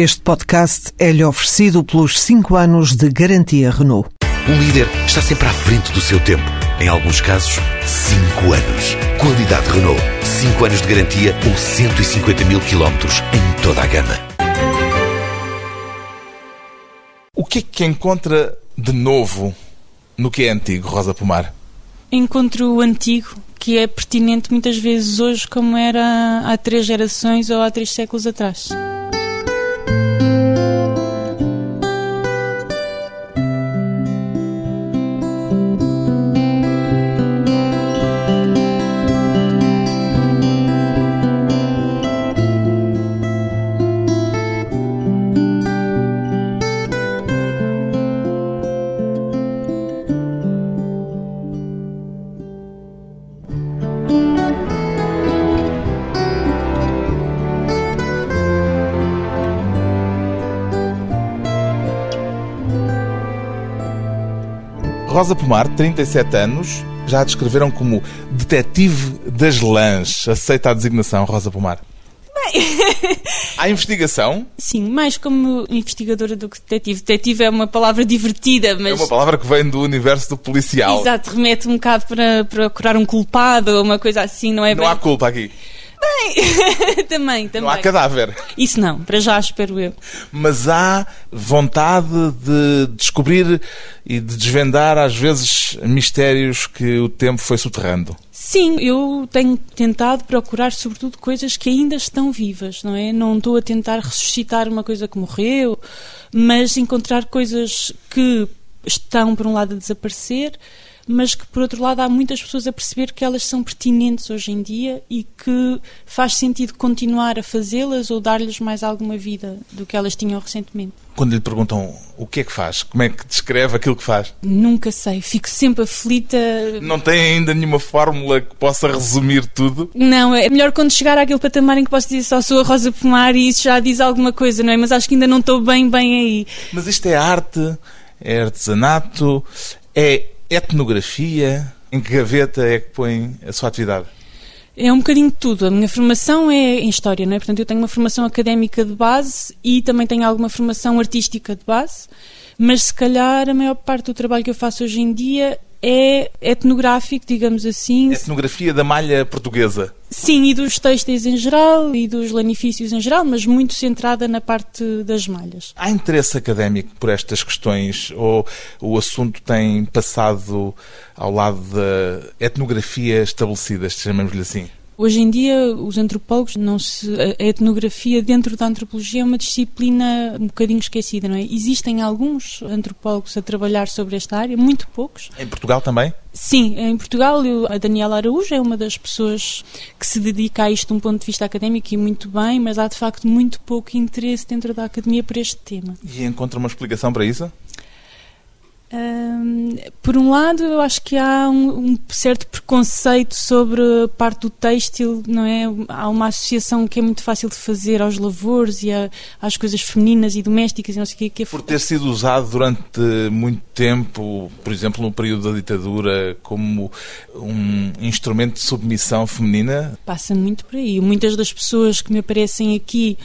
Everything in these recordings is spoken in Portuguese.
Este podcast é-lhe oferecido pelos 5 anos de garantia Renault. Um líder está sempre à frente do seu tempo. Em alguns casos, 5 anos. Qualidade Renault. 5 anos de garantia ou 150 mil quilómetros em toda a gama. O que é que encontra de novo no que é antigo, Rosa Pomar? Encontro o antigo, que é pertinente muitas vezes hoje como era há três gerações ou há três séculos atrás. Rosa Pomar, 37 anos, já a descreveram como detetive das lãs. Aceita a designação, Rosa Pomar? Bem... Há investigação? Sim, mais como investigadora do que detetive. Detetive é uma palavra divertida, mas... É uma palavra que vem do universo do policial. Exato, remete um bocado para procurar um culpado ou uma coisa assim, não é Não bem... há culpa aqui. Bem, também, também. Não há cadáver. Isso não, para já espero eu. Mas há vontade de descobrir e de desvendar, às vezes, mistérios que o tempo foi soterrando. Sim, eu tenho tentado procurar, sobretudo, coisas que ainda estão vivas, não é? Não estou a tentar ressuscitar uma coisa que morreu, mas encontrar coisas que estão, por um lado, a desaparecer, mas que, por outro lado, há muitas pessoas a perceber que elas são pertinentes hoje em dia e que faz sentido continuar a fazê-las ou dar-lhes mais alguma vida do que elas tinham recentemente. Quando lhe perguntam o que é que faz, como é que descreve aquilo que faz, Nunca sei, fico sempre aflita. não tem ainda nenhuma fórmula que possa resumir tudo. Não, é melhor quando chegar àquele patamar em que posso dizer só sou a Rosa Pomar e isso já diz alguma coisa, não é? Mas acho que ainda não estou bem, bem aí. Mas isto é arte, é artesanato, é etnografia. Em que gaveta é que põe a sua atividade? É um bocadinho de tudo. A minha formação é em História, não é? Portanto, eu tenho uma formação académica de base e também tenho alguma formação artística de base, mas se calhar a maior parte do trabalho que eu faço hoje em dia é etnográfico, digamos assim. Etnografia da malha portuguesa. Sim, e dos têxteis em geral e dos lanifícios em geral, mas muito centrada na parte das malhas. Há interesse académico por estas questões ou o assunto tem passado ao lado da etnografia estabelecida, chamamos-lhe assim? Hoje em dia, os antropólogos não se. A etnografia dentro da antropologia é uma disciplina um bocadinho esquecida, não é? Existem alguns antropólogos a trabalhar sobre esta área, muito poucos. Em Portugal também? Sim, em Portugal, a Daniela Araújo é uma das pessoas que se dedica a isto de um ponto de vista académico e muito bem, mas há de facto muito pouco interesse dentro da academia por este tema. E encontra uma explicação para isso? Hum, por um lado, eu acho que há um, um certo preconceito sobre a parte do têxtil, não é? Há uma associação que é muito fácil de fazer aos lavores e a- às coisas femininas e domésticas e não sei o quê, que é Por ter sido usado durante muito tempo, por exemplo, no período da ditadura, como um instrumento de submissão feminina, passa muito por aí. Muitas das pessoas que me aparecem aqui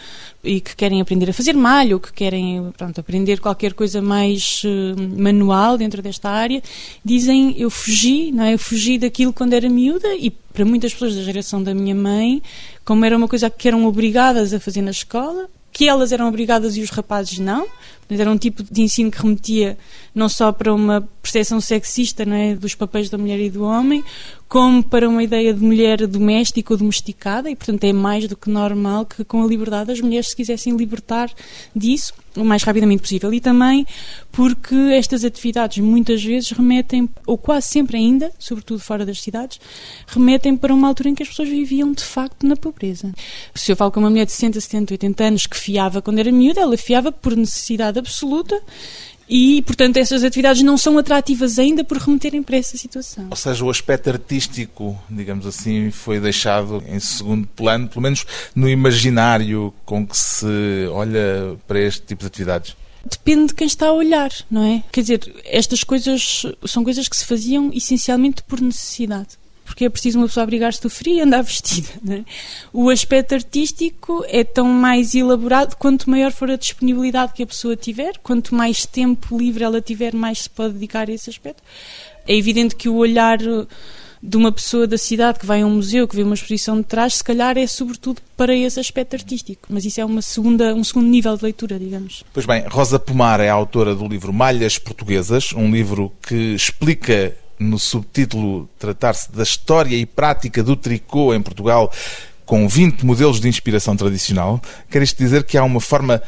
e que querem aprender a fazer malha ou que querem pronto, aprender qualquer coisa mais eh, manual dentro desta área, dizem eu fugi, não é? Eu fugi daquilo quando era miúda e para muitas pessoas da geração da minha mãe, como era uma coisa que eram obrigadas a fazer na escola, que elas eram obrigadas e os rapazes não. Era um tipo de ensino que remetia não só para uma percepção sexista não é, dos papéis da mulher e do homem, como para uma ideia de mulher doméstica ou domesticada, e portanto é mais do que normal que com a liberdade as mulheres se quisessem libertar disso o mais rapidamente possível. E também porque estas atividades muitas vezes remetem, ou quase sempre ainda, sobretudo fora das cidades, remetem para uma altura em que as pessoas viviam de facto na pobreza. Se eu falo com uma mulher de 60, 70, 80 anos que fiava quando era miúda, ela fiava por necessidade absoluta e, portanto, essas atividades não são atrativas ainda por remeterem para essa situação. ou seja, o aspecto artístico, digamos assim, foi deixado em segundo plano, pelo menos no imaginário com que se olha para este tipo de atividades. Depende de quem está a olhar, não é? Quer dizer, estas coisas são coisas que se faziam essencialmente por necessidade. Porque é preciso uma pessoa abrigar-se do frio e andar vestida. É? O aspecto artístico é tão mais elaborado quanto maior for a disponibilidade que a pessoa tiver, quanto mais tempo livre ela tiver, mais se pode dedicar a esse aspecto. É evidente que o olhar de uma pessoa da cidade que vai a um museu, que vê uma exposição de trás, se calhar é sobretudo para esse aspecto artístico. Mas isso é uma segunda, um segundo nível de leitura, digamos. Pois bem, Rosa Pomar é autora do livro Malhas Portuguesas, um livro que explica no subtítulo tratar-se da história e prática do tricô em Portugal com 20 modelos de inspiração tradicional. Quer isto dizer que há uma forma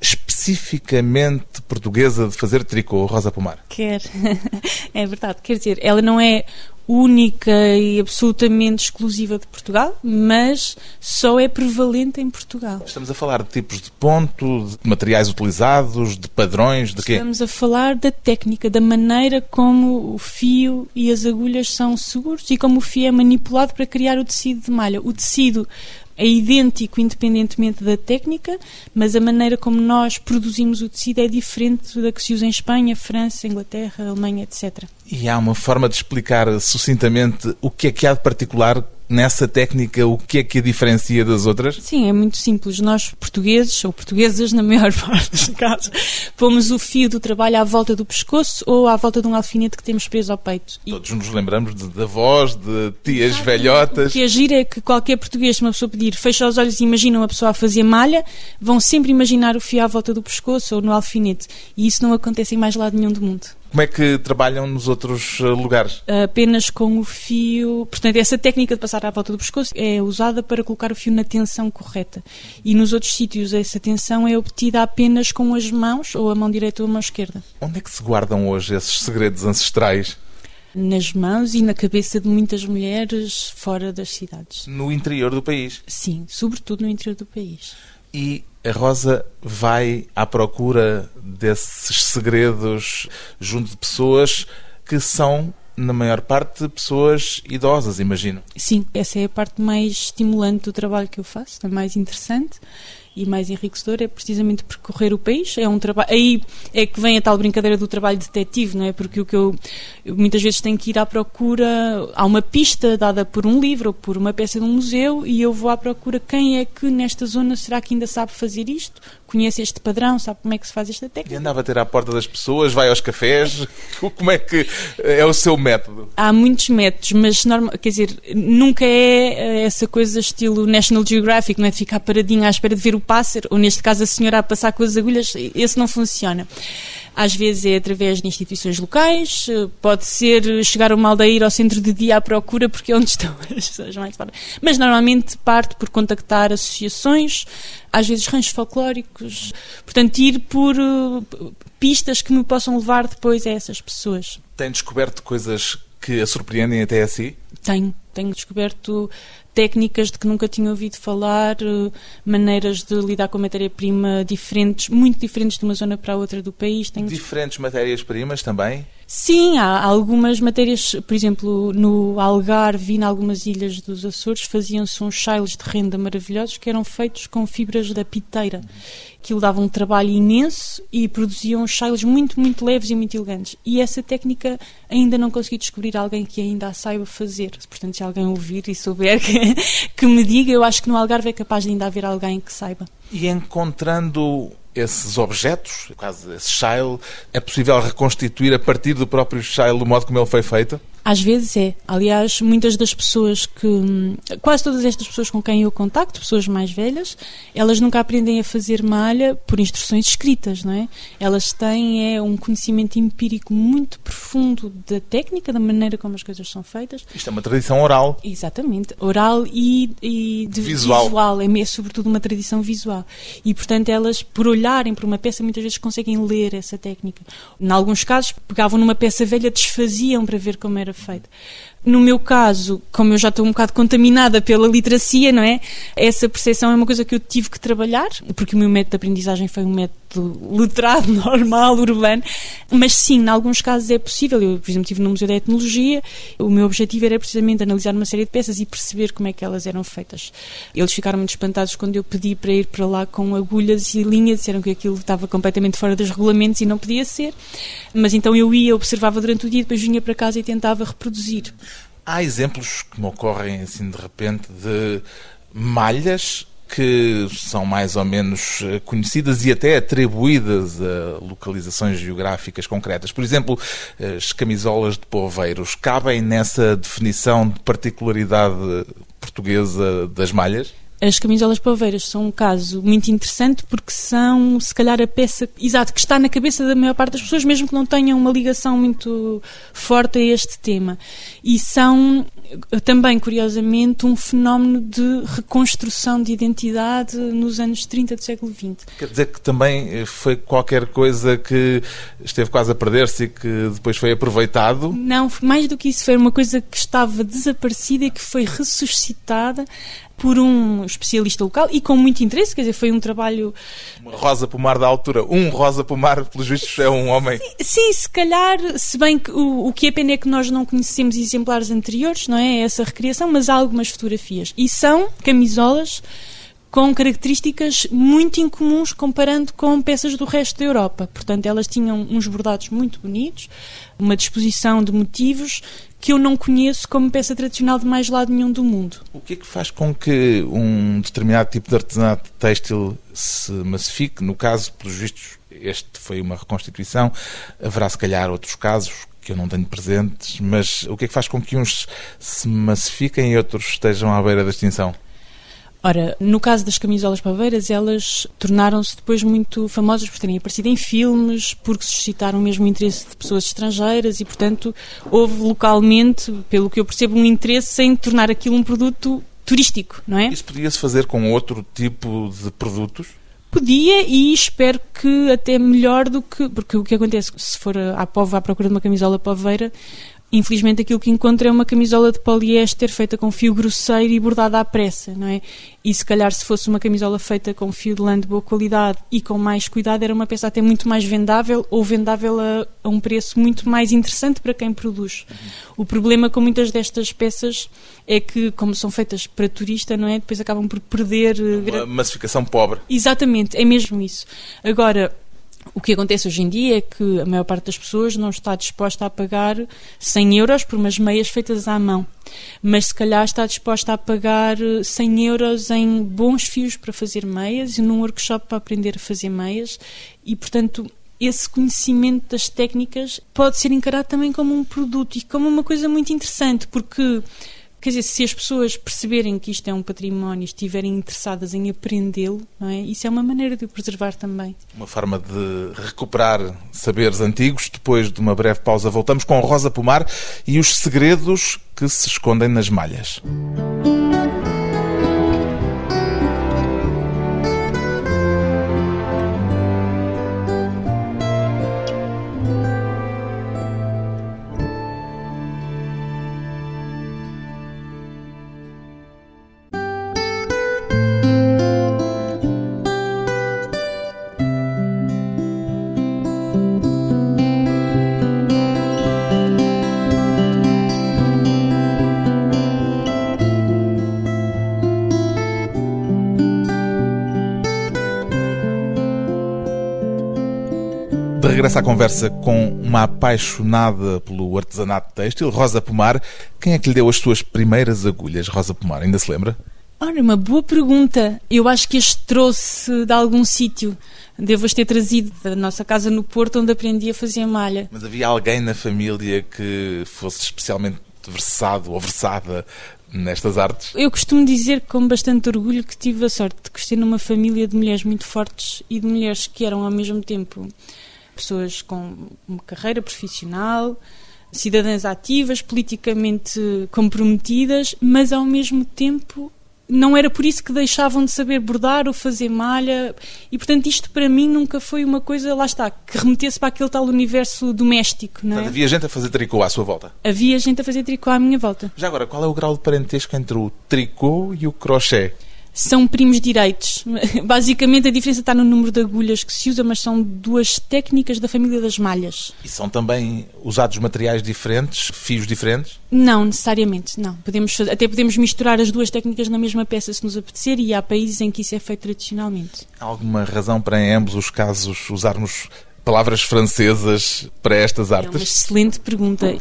especificamente portuguesa de fazer tricô, Rosa Pomar? Quer. é verdade. Quer dizer, ela não é única e absolutamente exclusiva de Portugal, mas só é prevalente em Portugal. Estamos a falar de tipos de ponto, de materiais utilizados, de padrões, de quê? Estamos a falar da técnica, da maneira como o fio e as agulhas são seguros e como o fio é manipulado para criar o tecido de malha. O tecido é idêntico independentemente da técnica, mas a maneira como nós produzimos o tecido é diferente da que se usa em Espanha, França, Inglaterra, Alemanha, etc. E há uma forma de explicar sucintamente o que é que há de particular nessa técnica, o que é que a diferencia das outras? Sim, é muito simples. Nós, portugueses, ou portuguesas na maior parte dos casos, pomos o fio do trabalho à volta do pescoço ou à volta de um alfinete que temos preso ao peito. Todos nos lembramos de, de avós, de tias velhotas. O que agir é que qualquer português, se uma pessoa pedir, fecha os olhos e imagina uma pessoa a fazer malha, vão sempre imaginar o fio à volta do pescoço ou no alfinete. E isso não acontece em mais lado nenhum do mundo. Como é que trabalham nos outros eh, lugares? Apenas com o fio. Portanto, essa técnica de passar à volta do pescoço é usada para colocar o fio na tensão correta. E nos outros sítios, essa tensão é obtida apenas com as mãos, ou a mão direita ou a mão esquerda. Onde é que se guardam hoje esses segredos ancestrais? nas mãos e na cabeça de muitas mulheres fora das cidades. No interior do país? Sim, sobretudo no interior do país. E a Rosa vai à procura desses segredos junto de pessoas que são, na maior parte, pessoas idosas, imagino. Sim, essa é a parte mais estimulante do trabalho que eu faço, a mais interessante e mais enriquecedor é precisamente percorrer o país. É um trabalho. Aí é que vem a tal brincadeira do trabalho detetive, não é? Porque o que eu, eu, muitas vezes tenho que ir à procura. Há uma pista dada por um livro ou por uma peça de um museu e eu vou à procura quem é que nesta zona será que ainda sabe fazer isto, conhece este padrão, sabe como é que se faz esta técnica. E andava a ter à porta das pessoas, vai aos cafés. como é que é o seu método? Há muitos métodos, mas normal, quer dizer, nunca é essa coisa estilo National Geographic, não é de ficar paradinho à espera de ver o pássaro, ou neste caso a senhora a passar com as agulhas, esse não funciona. Às vezes é através de instituições locais, pode ser chegar a uma aldeia ir ao centro de dia à procura, porque é onde estão as pessoas mais fora. Mas normalmente parte por contactar associações, às vezes ranchos folclóricos, portanto ir por uh, pistas que me possam levar depois a essas pessoas. Tem descoberto coisas que a surpreendem até a si? Tenho. Tenho descoberto técnicas de que nunca tinha ouvido falar, uh, maneiras de lidar com matéria-prima diferentes, muito diferentes de uma zona para a outra do país. Tenho... Diferentes matérias-primas também? Sim, há algumas matérias, por exemplo, no Algarve e em algumas ilhas dos Açores faziam-se uns chailes de renda maravilhosos que eram feitos com fibras da piteira. Aquilo dava um trabalho imenso e produziam chailes muito, muito leves e muito elegantes. E essa técnica ainda não consegui descobrir alguém que ainda a saiba fazer. Portanto, se alguém ouvir e souber que, que me diga, eu acho que no Algarve é capaz de ainda haver alguém que saiba. E encontrando esses objetos, quase esse shile, é possível reconstituir a partir do próprio shile do modo como ele foi feito? Às vezes é. Aliás, muitas das pessoas que. Quase todas estas pessoas com quem eu contacto, pessoas mais velhas, elas nunca aprendem a fazer malha por instruções escritas, não é? Elas têm é, um conhecimento empírico muito profundo da técnica, da maneira como as coisas são feitas. Isto é uma tradição oral. Exatamente. Oral e, e de visual. visual. É, é sobretudo uma tradição visual. E, portanto, elas, por olharem para uma peça, muitas vezes conseguem ler essa técnica. Em alguns casos, pegavam numa peça velha, desfaziam para ver como era feito. No meu caso, como eu já estou um bocado contaminada pela literacia, não é? Essa percepção é uma coisa que eu tive que trabalhar, porque o meu método de aprendizagem foi um método letrado, normal, urbano. Mas sim, em alguns casos é possível. Eu, por exemplo, estive no Museu da Etnologia, o meu objetivo era precisamente analisar uma série de peças e perceber como é que elas eram feitas. Eles ficaram muito espantados quando eu pedi para ir para lá com agulhas e linhas, disseram que aquilo estava completamente fora dos regulamentos e não podia ser. Mas então eu ia, observava durante o dia, depois vinha para casa e tentava reproduzir. Há exemplos que me ocorrem assim de repente de malhas que são mais ou menos eh, conhecidas e até atribuídas a localizações geográficas concretas. Por exemplo, as camisolas de poveiros cabem nessa definição de particularidade portuguesa das malhas? As camisolas paveiras são um caso muito interessante porque são, se calhar, a peça exato que está na cabeça da maior parte das pessoas, mesmo que não tenham uma ligação muito forte a este tema. E são também, curiosamente, um fenómeno de reconstrução de identidade nos anos 30 do século XX. Quer dizer que também foi qualquer coisa que esteve quase a perder-se e que depois foi aproveitado? Não, mais do que isso, foi uma coisa que estava desaparecida e que foi ressuscitada por um especialista local e com muito interesse, quer dizer, foi um trabalho. Uma Rosa Pomar da altura. Um Rosa Pomar, pelos vistos, é um homem. Sim, sim se calhar, se bem que o, o que é pena é que nós não conhecemos exemplares anteriores, não é? Essa recriação, mas há algumas fotografias. E são camisolas com características muito incomuns comparando com peças do resto da Europa. Portanto, elas tinham uns bordados muito bonitos, uma disposição de motivos que eu não conheço como peça tradicional de mais lado nenhum do mundo. O que é que faz com que um determinado tipo de artesanato têxtil se massifique? No caso, pelos vistos, este foi uma reconstituição. Haverá, se calhar, outros casos que eu não tenho presentes, mas o que é que faz com que uns se massifiquem e outros estejam à beira da extinção? Ora, no caso das camisolas paveiras, elas tornaram-se depois muito famosas por terem aparecido em filmes, porque suscitaram mesmo o interesse de pessoas estrangeiras e, portanto, houve localmente, pelo que eu percebo, um interesse em tornar aquilo um produto turístico, não é? Isso podia-se fazer com outro tipo de produtos? Podia e espero que até melhor do que. Porque o que acontece, se for à pova à procura de uma camisola paveira, Infelizmente aquilo que encontro é uma camisola de poliéster feita com fio grosseiro e bordada à pressa, não é? E se calhar se fosse uma camisola feita com fio de lã de boa qualidade e com mais cuidado era uma peça até muito mais vendável ou vendável a, a um preço muito mais interessante para quem produz. Uhum. O problema com muitas destas peças é que, como são feitas para turista, não é? Depois acabam por perder... Eh, uma massificação pobre. Exatamente, é mesmo isso. Agora, o que acontece hoje em dia é que a maior parte das pessoas não está disposta a pagar 100 euros por umas meias feitas à mão, mas se calhar está disposta a pagar 100 euros em bons fios para fazer meias e num workshop para aprender a fazer meias. E, portanto, esse conhecimento das técnicas pode ser encarado também como um produto e como uma coisa muito interessante, porque Quer dizer, se as pessoas perceberem que isto é um património e estiverem interessadas em aprendê-lo, é? Isso é uma maneira de o preservar também. Uma forma de recuperar saberes antigos. Depois de uma breve pausa, voltamos com Rosa Pomar e os segredos que se escondem nas malhas. À conversa com uma apaixonada pelo artesanato têxtil, Rosa Pomar. Quem é que lhe deu as suas primeiras agulhas, Rosa Pomar? Ainda se lembra? Ora, uma boa pergunta. Eu acho que este trouxe de algum sítio. Devo-as ter trazido da nossa casa no Porto, onde aprendi a fazer malha. Mas havia alguém na família que fosse especialmente versado ou versada nestas artes? Eu costumo dizer com bastante orgulho que tive a sorte de crescer numa família de mulheres muito fortes e de mulheres que eram ao mesmo tempo pessoas com uma carreira profissional, cidadãs ativas, politicamente comprometidas, mas ao mesmo tempo não era por isso que deixavam de saber bordar ou fazer malha. E, portanto, isto para mim nunca foi uma coisa, lá está, que remetesse para aquele tal universo doméstico. Não é? Portanto, havia gente a fazer tricô à sua volta? Havia gente a fazer tricô à minha volta. Já agora, qual é o grau de parentesco entre o tricô e o crochê? São primos direitos. Basicamente a diferença está no número de agulhas que se usa, mas são duas técnicas da família das malhas. E são também usados materiais diferentes, fios diferentes? Não, necessariamente, não. Podemos, até podemos misturar as duas técnicas na mesma peça se nos apetecer e há países em que isso é feito tradicionalmente. Há alguma razão para em ambos os casos usarmos palavras francesas para estas É uma artes? excelente pergunta.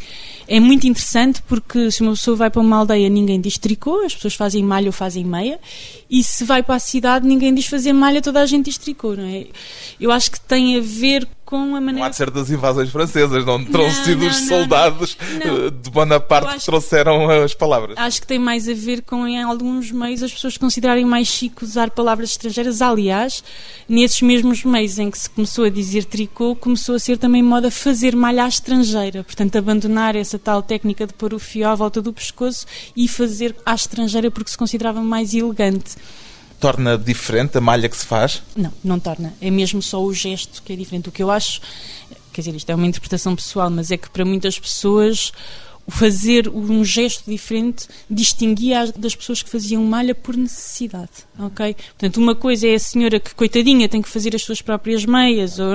É muito interessante porque se uma pessoa vai para uma aldeia ninguém diz tricô, as pessoas fazem malha ou fazem meia, e se vai para a cidade ninguém diz fazer malha, toda a gente diz tricô, não é? Eu acho que tem a ver com a Não há maneira. de ser das invasões francesas, não terão Não, sido não, os não, soldados não. eh, de Bonaparte que trouxeram as palavras. Acho que tem mais a ver com, em alguns meios, as pessoas considerarem mais chique usar palavras estrangeiras. Aliás, nesses mesmos meios em que se começou a dizer tricô, começou a ser também moda fazer malha à estrangeira. Portanto, abandonar essa tal técnica de pôr o fio à volta do pescoço e fazer à estrangeira porque se considerava mais elegante. Torna diferente a malha que se faz? Não, não torna. É mesmo só o gesto que é diferente. O que eu acho, quer dizer, isto é uma interpretação pessoal, mas é que para muitas pessoas fazer um gesto diferente distinguia as das pessoas que faziam malha por necessidade, ok? Portanto, uma coisa é a senhora que, coitadinha, tem que fazer as suas próprias meias, ou,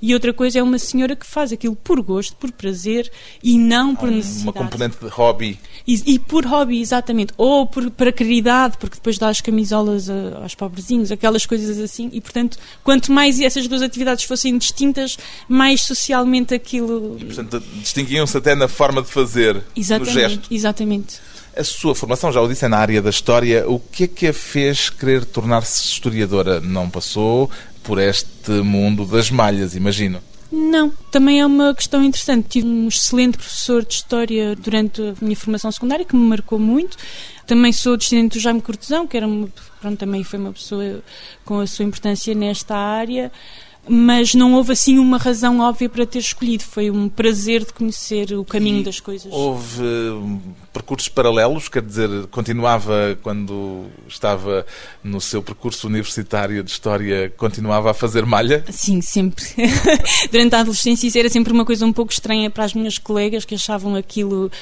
e outra coisa é uma senhora que faz aquilo por gosto, por prazer e não por necessidade. Uma componente de hobby. E, e por hobby, exatamente. Ou por, para caridade, porque depois dá as camisolas a- aos pobrezinhos, aquelas coisas assim. E, portanto, quanto mais essas duas atividades fossem distintas, mais socialmente aquilo. Portanto, distinguiam-se até na forma de fazer, no Exatamente. gesto. Exatamente. A sua formação, já o disse, é na área da história. O que é que a fez querer tornar-se historiadora? Não passou por este mundo das malhas, imagino. Não, também é uma questão interessante. Tive um excelente professor de História durante a minha formação secundária que me marcou muito. Também sou descendente do Jaime Cortesão, que era uma, pronto, também foi uma pessoa com a sua importância nesta área. Mas não houve assim uma razão óbvia para ter escolhido. Foi um prazer de conhecer o caminho E das coisas. Houve hum, percursos paralelos, quer dizer, continuava quando estava no seu percurso universitário de História, continuava a fazer malha? Sim, sempre. Durante a adolescência isso era sempre uma coisa um pouco estranha para as minhas colegas que achavam aquilo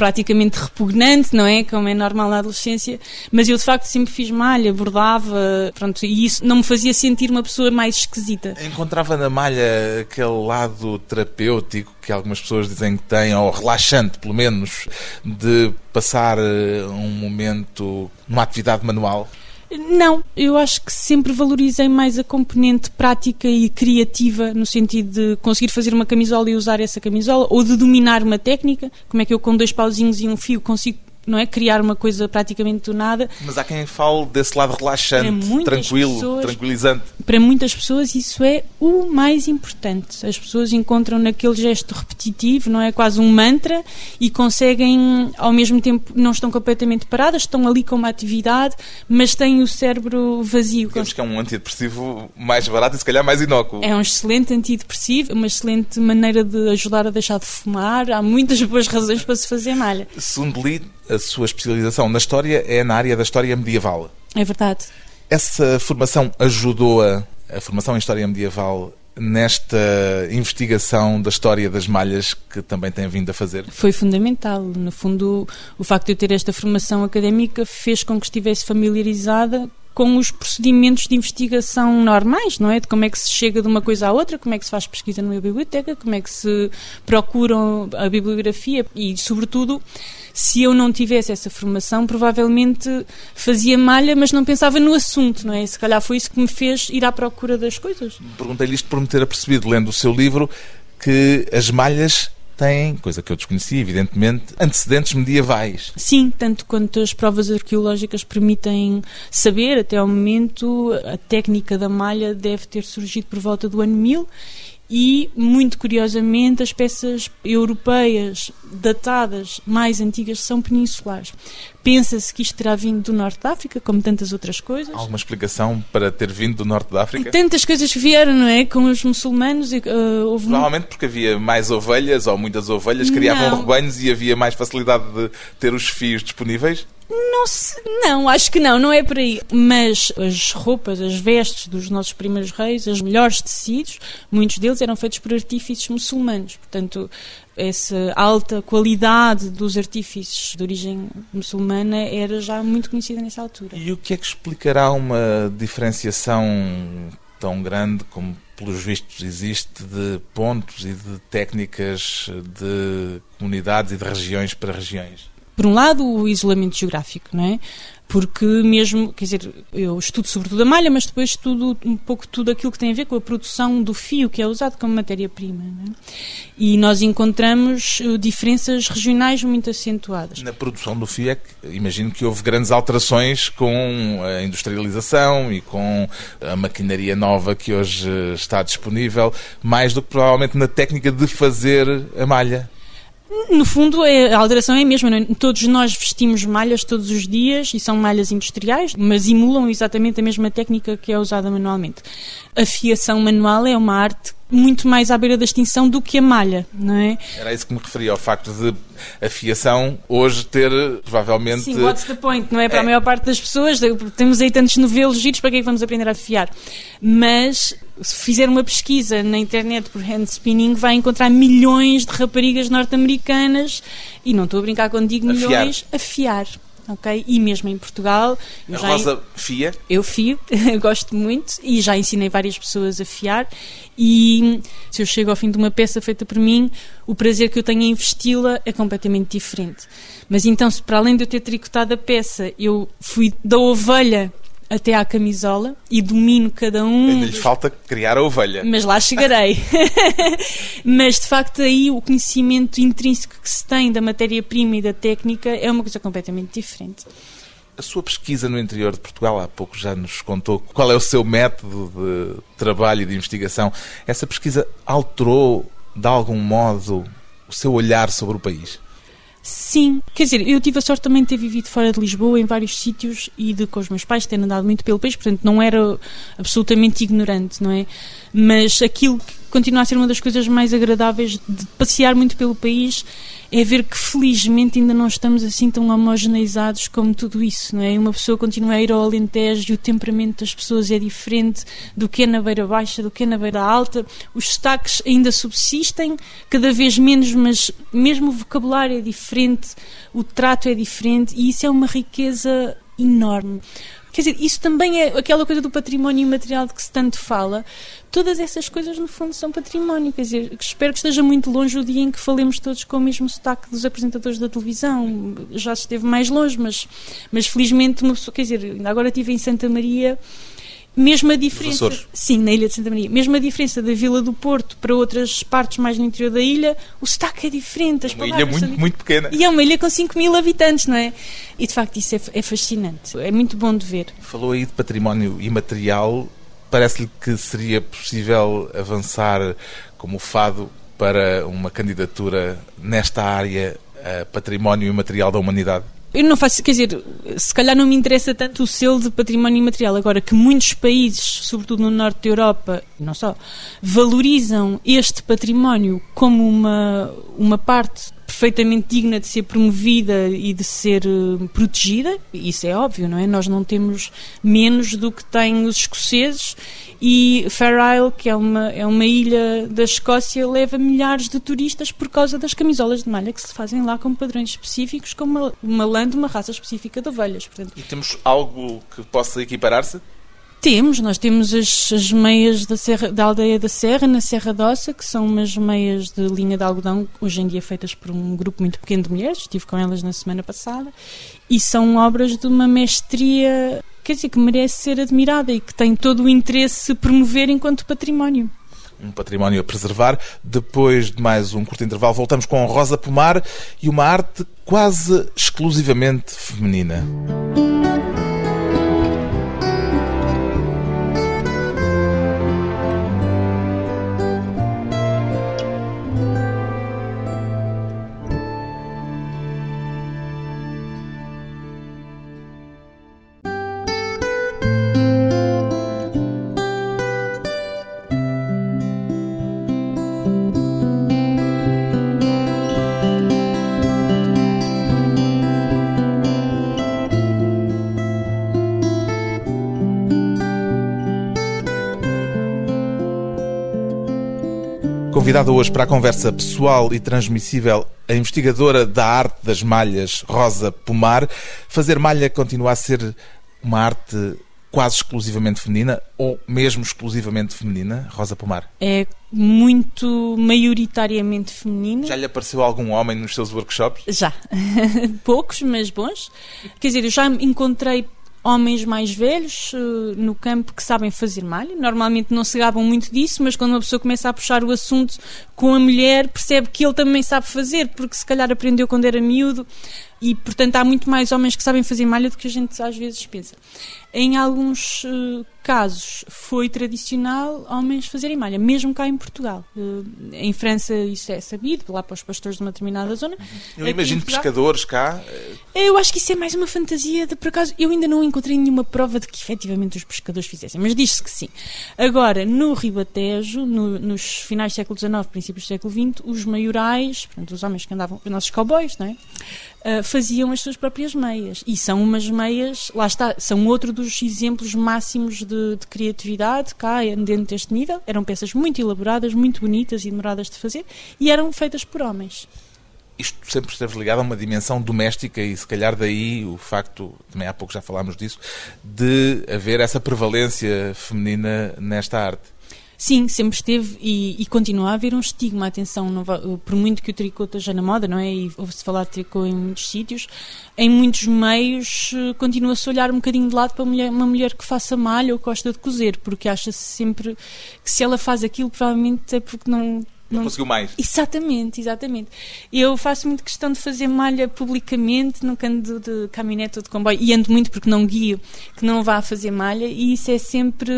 praticamente repugnante, não é? Como é normal na adolescência. Mas eu de facto sempre fiz malha, bordava, pronto, e isso não me fazia sentir uma pessoa mais esquisita. Encontrava na malha aquele lado terapêutico que algumas pessoas dizem que tem, ou relaxante, pelo menos, de passar eh, um momento numa atividade manual. Não, eu acho que sempre valorizei mais a componente prática e criativa, no sentido de conseguir fazer uma camisola e usar essa camisola, ou de dominar uma técnica, como é que eu com dois pauzinhos e um fio consigo não é, criar uma coisa praticamente do nada. Mas há quem fale desse lado relaxante, tranquilo, pessoas- tranquilizante. Para muitas pessoas isso é o mais importante. As pessoas encontram naquele gesto repetitivo, não é? Quase um mantra e conseguem, ao mesmo tempo, não estão completamente paradas, estão ali com uma atividade, mas têm o cérebro vazio. Digamos que é um antidepressivo mais barato e se calhar mais inócuo. É um excelente antidepressivo, uma excelente maneira de ajudar a deixar de fumar. Há muitas boas razões para se fazer malha. Segundo li, a sua especialização na história é na área da história medieval. É verdade. Essa formação ajudou-a, a formação em história medieval, nesta investigação da história das malhas que também tem vindo a fazer? Foi fundamental. No fundo, o facto de eu ter esta formação académica fez com que estivesse familiarizada com os procedimentos de investigação normais, não é? De como é que se chega de uma coisa à outra, como é que se faz pesquisa numa biblioteca, como é que se procura a bibliografia e, sobretudo, se eu não tivesse essa formação, provavelmente fazia malha, mas não pensava no assunto, não é? Se calhar foi isso que me fez ir à procura das coisas. Perguntei-lhe isto por me ter apercebido, lendo o seu livro, que as malhas têm, coisa que eu desconhecia, evidentemente, antecedentes medievais. Sim, tanto quanto as provas arqueológicas permitem saber, até ao momento, a técnica da malha deve ter surgido por volta do ano 1000 e, muito curiosamente, as peças europeias datadas mais antigas são peninsulares. Pensa-se que isto terá vindo do Norte da África, como tantas outras coisas. Alguma explicação para ter vindo do norte da África? Tantas coisas vieram, não é? Com os muçulmanos, e, uh, houve Provavelmente porque havia mais ovelhas ou muitas ovelhas, criavam Não. rebanhos e havia mais facilidade de ter os fios disponíveis. Não, não, acho que não, não é por aí. Mas as roupas, as vestes dos nossos primeiros reis, os melhores tecidos, muitos deles eram feitos por artífices muçulmanos. Portanto, essa alta qualidade dos artífices de origem muçulmana era já muito conhecida nessa altura. E o que é que explicará uma diferenciação tão grande como pelos vistos existe de pontos e de técnicas de comunidades e de regiões para regiões? Por um lado, o isolamento geográfico, não é? porque mesmo, quer dizer, eu estudo sobretudo a malha, mas depois estudo um pouco tudo aquilo que tem a ver com a produção do fio que é usado como matéria-prima. É? E nós encontramos uh, diferenças regionais muito acentuadas. Na produção do fio, é que, imagino que houve grandes alterações com a industrialização e com a maquinaria nova que hoje está disponível, mais do que provavelmente na técnica de fazer a malha. No fundo, é, a alteração é a mesma. É? Todos nós vestimos malhas todos os dias e são malhas industriais, mas emulam exatamente a mesma técnica que é usada manualmente. A fiação manual é uma arte muito mais à beira da extinção do que a malha, não é? Era isso que me referia, ao facto de a fiação hoje ter provavelmente... Sim, what's the point, não é? Para é. a maior parte das pessoas, temos aí tantos novelos giros, para que é que vamos aprender a fiar? Mas se fizer uma pesquisa na internet por hand spinning, vai encontrar milhões de raparigas norte-americanas, e não estou a brincar quando digo milhões, a fiar ok? E mesmo em Portugal. a Rosa fia? Eu fio, gosto muito e já ensinei várias pessoas a fiar. E se eu chego ao fim de uma peça feita por mim, o prazer que eu tenho em vesti-la é completamente diferente. Mas então, se para além de eu ter tricotado a peça, eu fui da ovelha até à camisola e domino cada um. Ainda lhe falta criar a ovelha. Mas lá chegarei. Mas de facto aí o conhecimento intrínseco que se tem da matéria-prima e da técnica é uma coisa completamente diferente. A sua pesquisa no interior de Portugal, há pouco já nos contou qual é o seu método de trabalho e de investigação. Essa pesquisa alterou, de algum modo, o seu olhar sobre o país? Sim, quer dizer, eu tive a sorte também de ter vivido fora de Lisboa em vários sítios e de com os meus pais ter andado muito pelo país, portanto não era absolutamente ignorante, não é? Mas aquilo que continua a ser uma das coisas mais agradáveis de passear muito pelo país é ver que felizmente ainda não estamos assim tão homogeneizados como tudo isso, não é? Uma pessoa continua a ir ao Alentejo e o temperamento das pessoas é diferente do que é na beira baixa, do que é na beira alta. Os sotaques ainda subsistem, cada vez menos, mas mesmo o vocabulário é diferente, o trato é diferente e isso é uma riqueza enorme. Quer dizer, isso também é aquela coisa do património imaterial de que se tanto fala. Todas essas coisas, no fundo, são património. Quer dizer, espero que esteja muito longe o dia em que falemos todos com o mesmo sotaque dos apresentadores da televisão. Já esteve mais longe, mas, mas felizmente, uma pessoa, quer dizer, agora estive em Santa Maria mesmo a diferença. Sim, na Ilha de Santa Maria. Mesmo a diferença da Vila do Porto para outras partes mais no interior da ilha, o sotaque é diferente. As uma ilha muito, muito pequena. E é uma ilha com 5 mil habitantes, não é? E de facto isso é, é fascinante. É muito bom de ver. Falou aí de património imaterial. Parece-lhe que seria possível avançar como o fado para uma candidatura nesta área a património imaterial da humanidade? Eu não faço, quer dizer, se calhar não me interessa tanto o selo de património imaterial. Agora, que muitos países, sobretudo no norte da Europa, não só, valorizam este património como uma, uma parte perfeitamente digna de ser promovida e de ser uh, protegida, isso é óbvio, não é? Nós não temos menos do que têm os escoceses e Fair Isle, que é uma, é uma ilha da Escócia, leva milhares de turistas por causa das camisolas de malha que se fazem lá com padrões específicos, com uma, uma lã de uma raça específica de ovelhas. Portanto, e temos algo que possa equiparar-se? Temos, nós temos as, as meias da, Serra, da aldeia da Serra, na Serra d'Ossa, que são umas meias de linha de algodão, hoje em dia feitas por um grupo muito pequeno de mulheres, estive com elas na semana passada, e são obras de uma mestria, quer dizer, que merece ser admirada e que tem todo o interesse promover enquanto património um património a preservar. Depois de mais um curto intervalo, voltamos com Rosa Pomar e uma arte quase exclusivamente feminina. Convidada hoje para a conversa pessoal e transmissível, a investigadora da arte das malhas, Rosa Pomar. Fazer malha continua a ser uma arte quase exclusivamente feminina ou mesmo exclusivamente feminina, Rosa Pomar? É muito maioritariamente feminina. Já lhe apareceu algum homem nos seus workshops? Já. Poucos, mas bons. Quer dizer, eu já encontrei homens mais velhos uh, no campo que sabem fazer malha. Normalmente não se gabam muito disso, mas quando uma pessoa começa a puxar o assunto com a mulher, percebe que ele também sabe fazer, porque se calhar aprendeu quando era miúdo. E, portanto, há muito mais homens que sabem fazer malha do que a gente às vezes pensa. Em alguns uh, casos foi tradicional homens fazerem malha, mesmo cá em Portugal. Uh, em França isso é sabido, lá para os pastores de uma determinada zona. Eu Aqui imagino pescadores cá. Eu acho que isso é mais uma fantasia de, por acaso, eu ainda não encontrei nenhuma prova de que efetivamente os pescadores fizessem, mas diz-se que sim. Agora, no Ribatejo, no, nos finais do século XIX, princípios do século XX, os maiorais, portanto, os homens que andavam, os nossos cowboys, não é? Uh, faziam as suas próprias meias. E são umas meias, lá está, são outro dos exemplos máximos de, de, criatividade cá dentro deste nível. Eram peças muito elaboradas, muito bonitas e demoradas de fazer e eram feitas por homens. Isto sempre esteve ligado a uma dimensão doméstica e se calhar daí o facto, também há pouco já falámos disso, de haver essa prevalência feminina nesta arte. Sim, sempre esteve e, e, continua a haver um estigma. Atenção, não, por muito que o tricô esteja na moda, não é? E ouve-se falar de tricô em muitos sítios, em muitos meios eh, continua-se a olhar um bocadinho de lado para uma mulher, uma mulher que faça malha ou gosta de cozer, porque acha-se sempre que se ela faz aquilo, provavelmente é porque não não, conseguiu mais. Exatamente, exatamente. Eu faço muito questão de fazer malha publicamente, nunca ando de caminhonete ou de comboio, e ando muito porque não guio, que não vá fazer malha, e isso é sempre,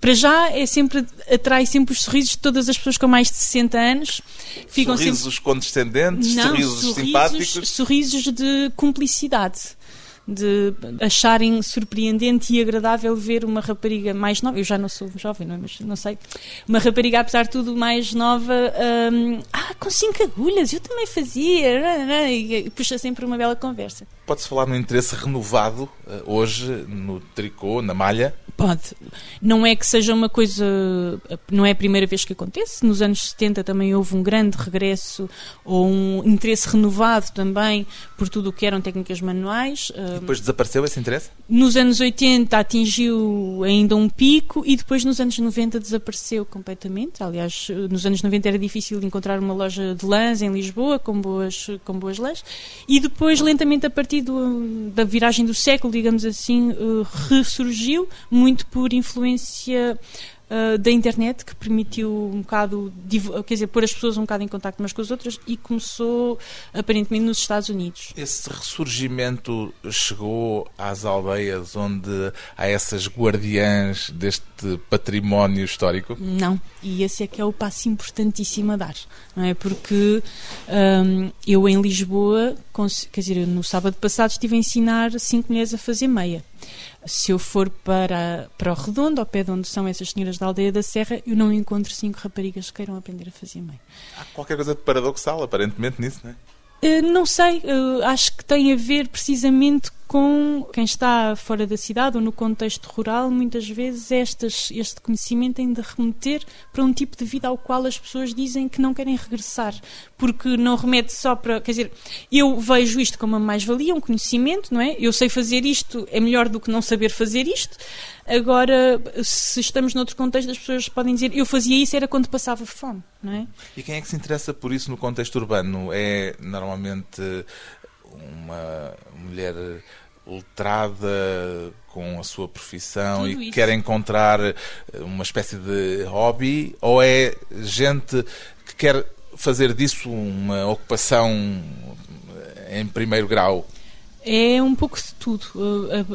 para já, é sempre, atrai sempre os sorrisos de todas as pessoas com mais de 60 anos. Ficam sorrisos sempre... condescendentes, não, sorrisos, sorrisos simpáticos? Sorrisos de cumplicidade de acharem surpreendente e agradável ver uma rapariga mais nova. Eu já não sou jovem, não, é? mas não sei. Uma rapariga, apesar de tudo, mais nova. Um, ah, com cinco agulhas, eu também fazia. E puxa sempre uma bela conversa. Pode-se falar no interesse renovado eh, hoje no tricô, na malha? Pode. Não é que seja uma coisa. Não é a primeira vez que acontece. Nos anos 70 também houve um grande regresso ou um interesse renovado também por tudo o que eram técnicas manuais. Depois desapareceu esse interesse? Nos anos 80 atingiu ainda um pico e depois nos anos 90 desapareceu completamente. Aliás, nos anos 90 era difícil encontrar uma loja de lãs em Lisboa com boas, com boas lãs. E depois, lentamente, a partir do, da viragem do século, digamos assim, uh, ressurgiu, muito por influência uh, da internet, que permitiu um bocado, quer dizer, pôr as pessoas um bocado em contato umas com as outras e começou aparentemente nos Estados Unidos. Esse ressurgimento chegou às aldeias onde há essas guardiãs deste património histórico? Não, e esse é que é o passo importantíssimo a dar, não é? Porque um, eu em Lisboa, quer dizer, no sábado passado estive a ensinar cinco mulheres a fazer meia. Se eu for para, para o Redondo, ao pé de onde são essas senhoras da aldeia da Serra, eu não encontro cinco raparigas que queiram aprender a fazer meia. Há qualquer coisa de paradoxal, aparentemente, nisso, não é? Uh, não sei, uh, acho que tem a ver precisamente com quem está fora da cidade ou no contexto rural, muitas vezes estas, este conhecimento tem de remeter para um tipo de vida ao qual as pessoas dizem que não querem regressar, porque não remete só para. Quer dizer, eu vejo isto como uma mais-valia, um conhecimento, não é? Eu sei fazer isto, é melhor do que não saber fazer isto. Agora, se estamos noutro contexto, as pessoas podem dizer eu fazia isso era quando passava fome, não é? E quem é que se interessa por isso no contexto urbano? É normalmente uma mulher letrada com a sua profissão Tudo e isso. quer encontrar uma espécie de hobby ou é gente que quer fazer disso uma ocupação em primeiro grau? É um pouco de tudo.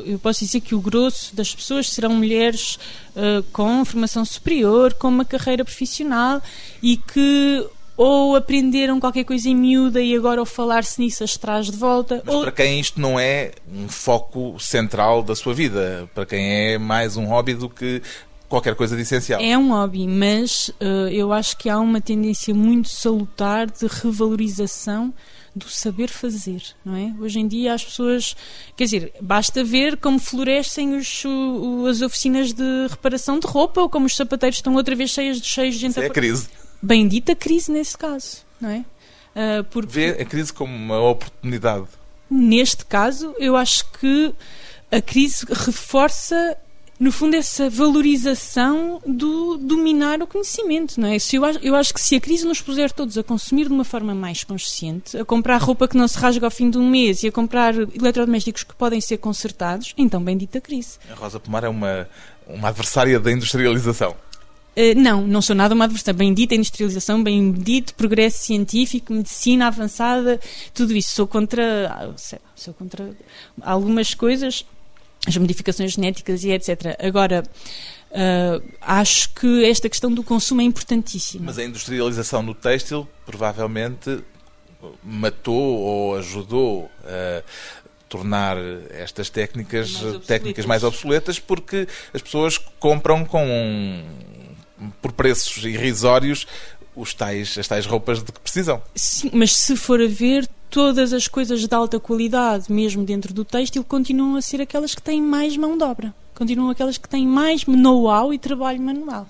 Eu posso dizer que o grosso das pessoas serão mulheres eh, com formação superior, com uma carreira profissional e que ou aprenderam qualquer coisa em miúda e agora ao falar-se nisso as traz de volta. Mas ou... para quem isto não é um foco central da sua vida, para quem é mais um hobby do que qualquer coisa de essencial. É um hobby, mas uh, eu acho que há uma tendência muito salutar de revalorização do saber fazer, não é? Hoje em dia as pessoas, quer dizer, basta ver como florescem os, o, as oficinas de reparação de roupa ou como os sapateiros estão outra vez cheios de cheios de gente. Isso é a crise bendita crise nesse caso, não é? Uh, porque, Vê a crise como uma oportunidade. Neste caso, eu acho que a crise reforça no fundo, essa valorização do dominar o conhecimento, não é? Se eu, acho, eu acho que se a crise nos puser todos a consumir de uma forma mais consciente, a comprar roupa que não se rasga ao fim de um mês e a comprar eletrodomésticos que podem ser consertados, então bendita crise. A Rosa Pomar é uma, uma adversária da industrialização. Uh, não, não sou nada uma adversária. Bendita industrialização, bendito progresso científico, medicina avançada, tudo isso. Sou contra, ah, sou contra algumas coisas as modificações genéticas e etc. Agora, uh, acho que esta questão do consumo é importantíssima. Mas a industrialização no têxtil provavelmente matou ou ajudou a tornar estas técnicas mais técnicas mais obsoletas porque as pessoas compram com por preços irrisórios os tais, as tais roupas de que precisam. Sim, mas se for a ver, todas as coisas de alta qualidade, mesmo dentro do têxtil, continuam a ser aquelas que têm mais mão de obra. Continuam aquelas que têm mais know-how e trabalho manual.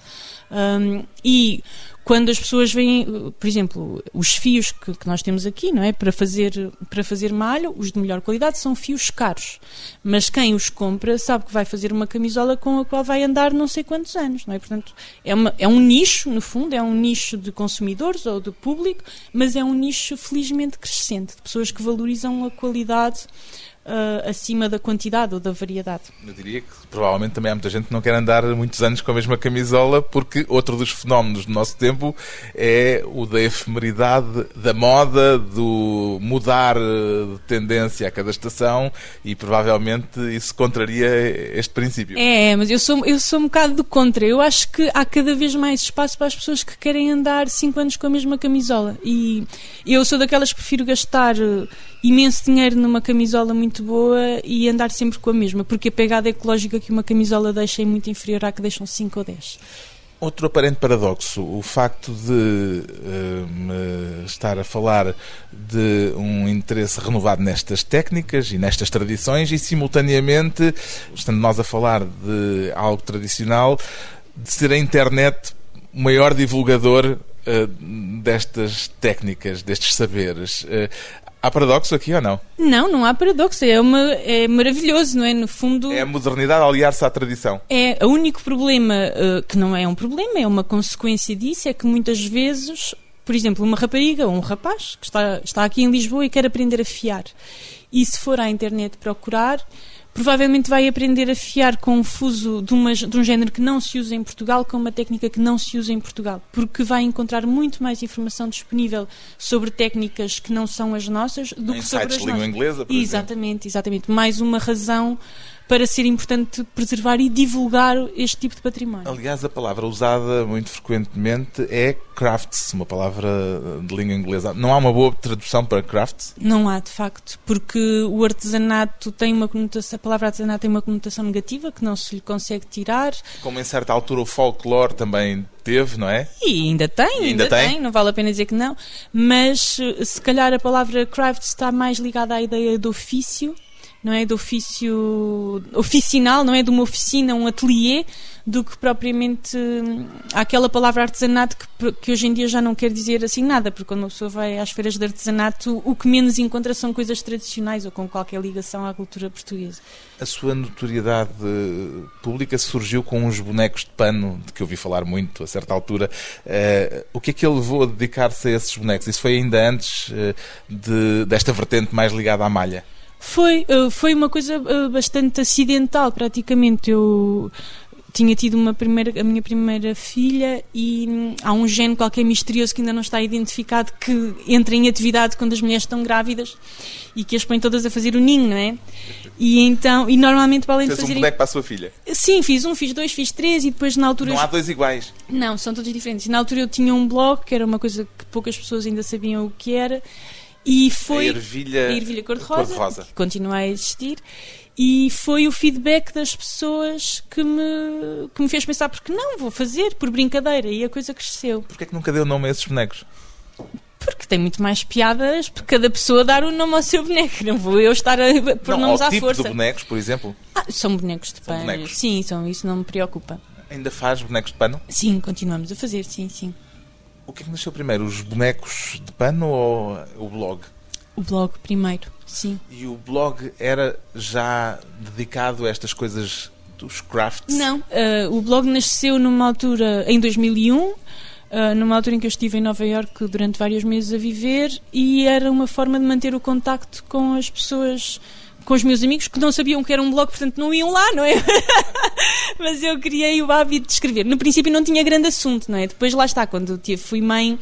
Um, e quando as pessoas veem, por exemplo, os fios que, que, nós temos aqui, não é, para fazer para fazer malho, os de melhor qualidade são fios caros, mas quem os compra sabe que vai fazer uma camisola com a qual vai andar não sei quantos anos, não é? Portanto, é, uma, é um nicho no fundo, é um nicho de consumidores ou de público, mas é um nicho felizmente crescente de pessoas que valorizam a qualidade uh, acima da quantidade ou da variedade. Eu diria que provavelmente também há muita gente que não quer andar muitos anos com a mesma camisola, porque outro dos fenómenos do nosso tempo é o da efemeridade da moda, do mudar de tendência a cada estação e provavelmente isso contraria este princípio. É, mas eu sou, eu sou um bocado do contra. Eu acho que há cada vez mais espaço para as pessoas que querem andar 5 anos com a mesma camisola. E eu sou daquelas que prefiro gastar imenso dinheiro numa camisola muito boa e andar sempre com a mesma, porque a pegada ecológica que uma camisola deixa é muito inferior à que deixam 5 ou 10. Outro aparente paradoxo, o facto de uh, estar a falar de um interesse renovado nestas técnicas e nestas tradições e, simultaneamente, estando nós a falar de algo tradicional, de ser a internet o maior divulgador uh, destas técnicas, destes saberes. Uh, Há paradoxo aqui ou não? Não, não há paradoxo. É, uma, é maravilhoso, não é? No fundo. É a modernidade aliar-se à tradição. É. O único problema, uh, que não é um problema, é uma consequência disso, é que muitas vezes, por exemplo, uma rapariga ou um rapaz que está, está aqui em Lisboa e quer aprender a fiar. E se for à internet procurar, provavelmente vai aprender a fiar com um fuso de, uma, de, um género que não se usa em Portugal, com uma técnica que não se usa em Portugal, porque vai encontrar muito mais informação disponível sobre técnicas que não são as nossas do em que sobre as nossas. língua inglesa, por exatamente, exemplo. exatamente. Mais uma razão para ser importante preservar e divulgar este tipo de património. Aliás, a palavra usada muito frequentemente é crafts, uma palavra de língua inglesa. Não há uma boa tradução para crafts? Não há, de facto, porque o artesanato tem uma conotação, a palavra artesanato tem uma conotação negativa que não se lhe consegue tirar. Como em certa altura o folclore também teve, não é? E ainda tem, e ainda, ainda tem. tem. não vale a pena dizer que não, mas se calhar a palavra craft está mais ligada à ideia do ofício não é? De ofício oficinal, não é? De uma oficina, um atelier, do que propriamente hum, aquela palavra artesanato que, que, hoje em dia já não quer dizer assim nada, porque quando uma pessoa vai às feiras de artesanato, o que menos encontra são coisas tradicionais ou com qualquer ligação à cultura portuguesa. A sua notoriedade pública surgiu com uns bonecos de pano, de que ouvi falar muito a certa altura. Uh, o que é que ele levou a dedicar-se a esses bonecos? Isso foi ainda antes uh, de, desta vertente mais ligada à malha? Foi, eh, foi uma coisa eh, bastante acidental, praticamente. Eu tinha tido uma primeira, a minha primeira filha e hum, há um gene qualquer misterioso que ainda não está identificado que entra em atividade quando as mulheres estão grávidas e que as põe todas a fazer o ninho, não é? E então, e normalmente para além Fez de fazer um boneco para a sua filha? Sim, fiz um, fiz dois, fiz três e depois na altura... Não há dois iguais? Não, são todos diferentes. Na altura eu tinha um blog, que era uma coisa que poucas pessoas ainda sabiam o que era e foi a ervilha, a ervilha cor-de-rosa, cor que continua a existir. E foi o feedback das pessoas que me, que me fez pensar, porque não, vou fazer, por brincadeira. E a coisa cresceu. Porquê é que nunca deu nome a esses bonecos? Porque tem muito mais piadas por cada pessoa dar o nome ao seu boneco. Não vou eu estar a pôr não, nomes ao à tipo força. de bonecos, por exemplo? Ah, são bonecos de pano. Sim, são, isso não me preocupa. Ainda faz bonecos de pano? Sim, continuamos a fazer, sim, sim. O que é que nasceu primeiro, os bonecos de pano ou o blog? O blog primeiro, sim. E o blog era já dedicado a estas coisas dos crafts? Não, uh, o blog nasceu numa altura, em 2001, Uh, numa altura em que eu estive em Nova Iorque durante vários meses a viver e era uma forma de manter o contacto com as pessoas com os meus amigos que não sabiam que era um blog, portanto não iam lá, não é? Mas eu criei o hábito de escrever. No princípio não tinha grande assunto, não é? Depois lá está, quando fui mãe,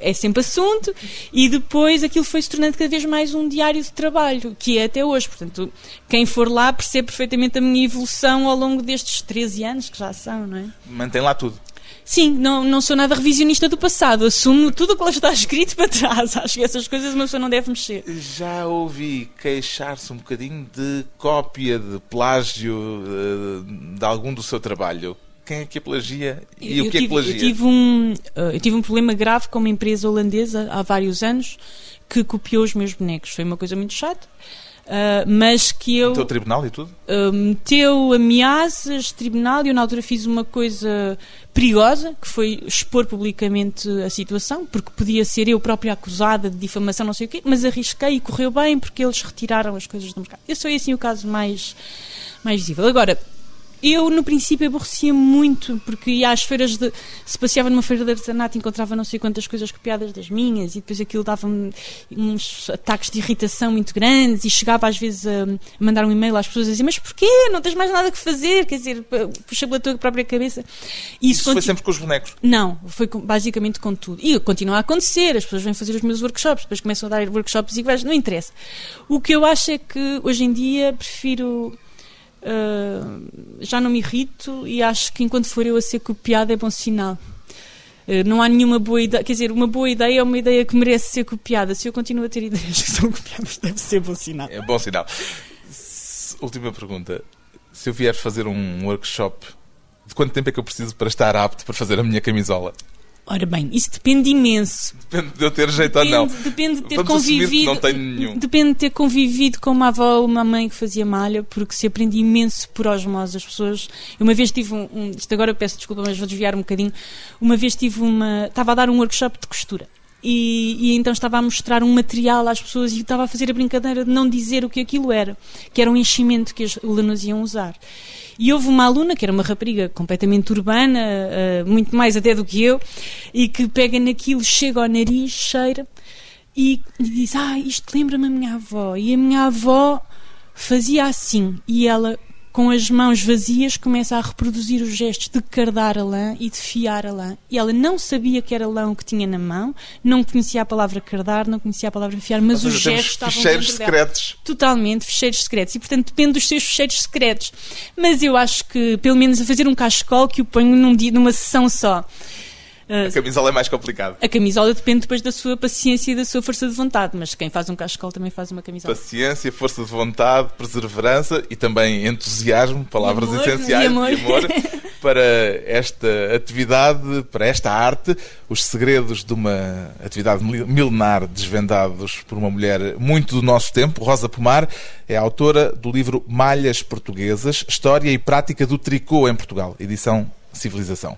é sempre assunto, e depois aquilo foi se tornando cada vez mais um diário de trabalho, que é até hoje. Portanto, quem for lá percebe perfeitamente a minha evolução ao longo destes 13 anos que já são, não é? Mantém lá tudo. Sim, não, não sou nada revisionista do passado. Assumo tudo o que lá está escrito para trás. Acho que essas coisas uma pessoa não deve mexer. Já ouvi queixar-se um bocadinho de cópia, de plágio eh, de algum do seu trabalho. Quem é que a plagia e eu o que tive, é que plagia? Eu tive, um, eh, eu tive um problema grave com uma empresa holandesa há vários anos que copiou os meus bonecos. Foi uma coisa muito chata. Uh, mas que eu. Meteu tribunal e tudo? Uh, meteu ameaças, tribunal, e eu na altura fiz uma coisa perigosa, que foi expor publicamente a situação, porque podia ser eu própria acusada de difamação, não sei o quê, mas arrisquei e correu bem porque eles retiraram as coisas do mercado. Esse foi assim o caso mais, mais visível. Agora, eu, no princípio, aborrecia muito, porque ia às feiras de. Se passeava numa feira de artesanato, encontrava não sei quantas coisas copiadas das minhas, e depois aquilo dava-me uns ataques de irritação muito grandes, e chegava às vezes a mandar um e-mail às pessoas a dizer: Mas porquê? Não tens mais nada que fazer? Quer dizer, puxa pela tua própria cabeça. E isso, isso foi sempre com os bonecos? Não, foi com, basicamente com tudo. E continua a acontecer, as pessoas vêm fazer os meus workshops, depois começam a dar workshops iguais, não interessa. O que eu acho é que hoje em dia prefiro uh, já não me irrito e acho que enquanto for eu a ser copiada é bom sinal. Uh, não há nenhuma boa ideia, quer dizer, uma boa ideia é uma ideia que merece ser copiada. Se eu continuo a ter ideias que são copiadas, deve ser bom sinal. É bom sinal. Última pergunta. Se eu vier fazer um workshop, de quanto tempo é que eu preciso para estar apto para fazer a minha camisola? Ora bem, isso depende imenso. Depende de eu ter jeito depende, ou não. Depende de ter Vamos convivido. não tenho nenhum. Depende de ter convivido com uma avó ou uma mãe que fazia malha, porque se aprende imenso por osmose. As pessoas. Eu uma vez tive um, um. Isto agora peço desculpa, mas vou desviar um bocadinho. Uma vez tive uma. Estava a dar um workshop de costura. E, e, então estava a mostrar um material às pessoas e estava a fazer a brincadeira de não dizer o que aquilo era, que era um enchimento que as alunas iam usar. E houve uma aluna, que era uma rapariga completamente urbana, uh, muito mais até do que eu, e que pega naquilo, chega ao nariz, cheira e, e diz: Ah, isto lembra-me a minha avó. E a minha avó fazia assim. E ela com as mãos vazias, começa a reproduzir os gestos de cardar a lã e de fiar a lã. E ela não sabia que era lã o que tinha na mão, não conhecia a palavra cardar, não conhecia a palavra fiar, mas os gestos estavam ficheiros secretos. Dela. Totalmente, ficheiros secretos. E, portanto, depende dos seus ficheiros secretos. Mas eu acho que, pelo menos, a fazer um cachecol que o ponho num dia, numa sessão só. A camisola é mais complicado. A camisola depende depois da sua paciência e da sua força de vontade, mas quem faz um cachecol também faz uma camisola. Paciência, força de vontade, perseverança e também entusiasmo, palavras amor, essenciais e amor. e amor para esta atividade, para esta arte, os segredos de uma atividade milenar desvendados por uma mulher muito do nosso tempo. Rosa Pomar é autora do livro Malhas Portuguesas, História e Prática do Tricô em Portugal, edição Civilização.